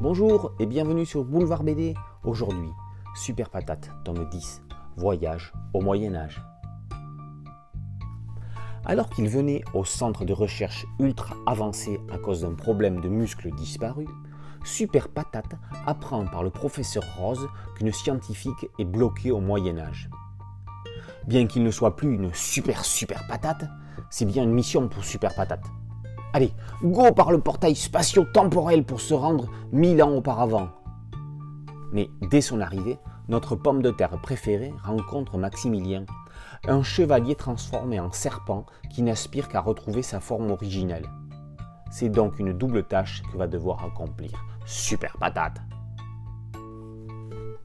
Bonjour et bienvenue sur Boulevard BD. Aujourd'hui, Super Patate, tome 10, Voyage au Moyen Âge. Alors qu'il venait au centre de recherche ultra avancé à cause d'un problème de muscle disparu, Super Patate apprend par le professeur Rose qu'une scientifique est bloquée au Moyen Âge. Bien qu'il ne soit plus une super super patate, c'est bien une mission pour Super Patate. Allez, go par le portail spatio-temporel pour se rendre mille ans auparavant. Mais dès son arrivée, notre pomme de terre préférée rencontre Maximilien, un chevalier transformé en serpent qui n'aspire qu'à retrouver sa forme originelle. C'est donc une double tâche que va devoir accomplir Super Patate.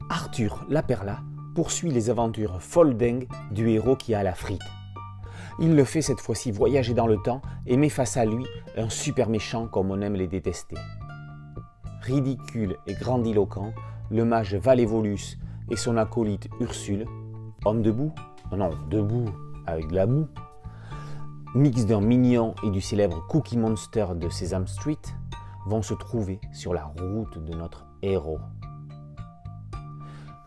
Arthur Laperla poursuit les aventures folles du héros qui a la frite. Il le fait cette fois-ci voyager dans le temps et met face à lui un super méchant comme on aime les détester. Ridicule et grandiloquent, le mage Valévolus et son acolyte Ursule, homme debout Non, debout, avec de la boue, mix d'un mignon et du célèbre Cookie Monster de Sesame Street, vont se trouver sur la route de notre héros.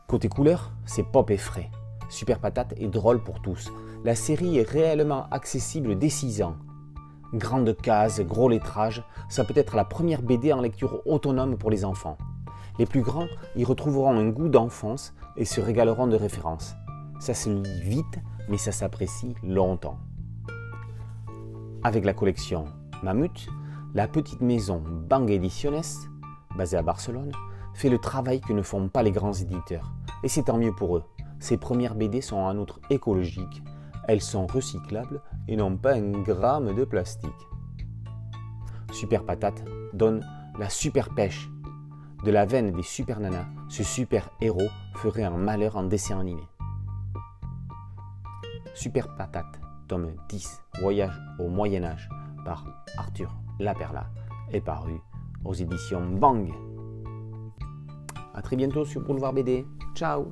Côté couleur, c'est pop et frais. Super Patate est drôle pour tous. La série est réellement accessible dès 6 ans. Grande case, gros lettrage, ça peut être la première BD en lecture autonome pour les enfants. Les plus grands y retrouveront un goût d'enfance et se régaleront de références. Ça se lit vite, mais ça s'apprécie longtemps. Avec la collection Mammut, la petite maison Bang Ediciones, basée à Barcelone, fait le travail que ne font pas les grands éditeurs. Et c'est tant mieux pour eux. Ces premières BD sont en outre écologiques. Elles sont recyclables et n'ont pas un gramme de plastique. Super Patate donne la super pêche. De la veine des super nanas, ce super héros ferait un malheur en dessin animé. Super Patate, tome 10, Voyage au Moyen Âge, par Arthur Laperla, est paru aux éditions Bang. A très bientôt sur Boulevard BD. Ciao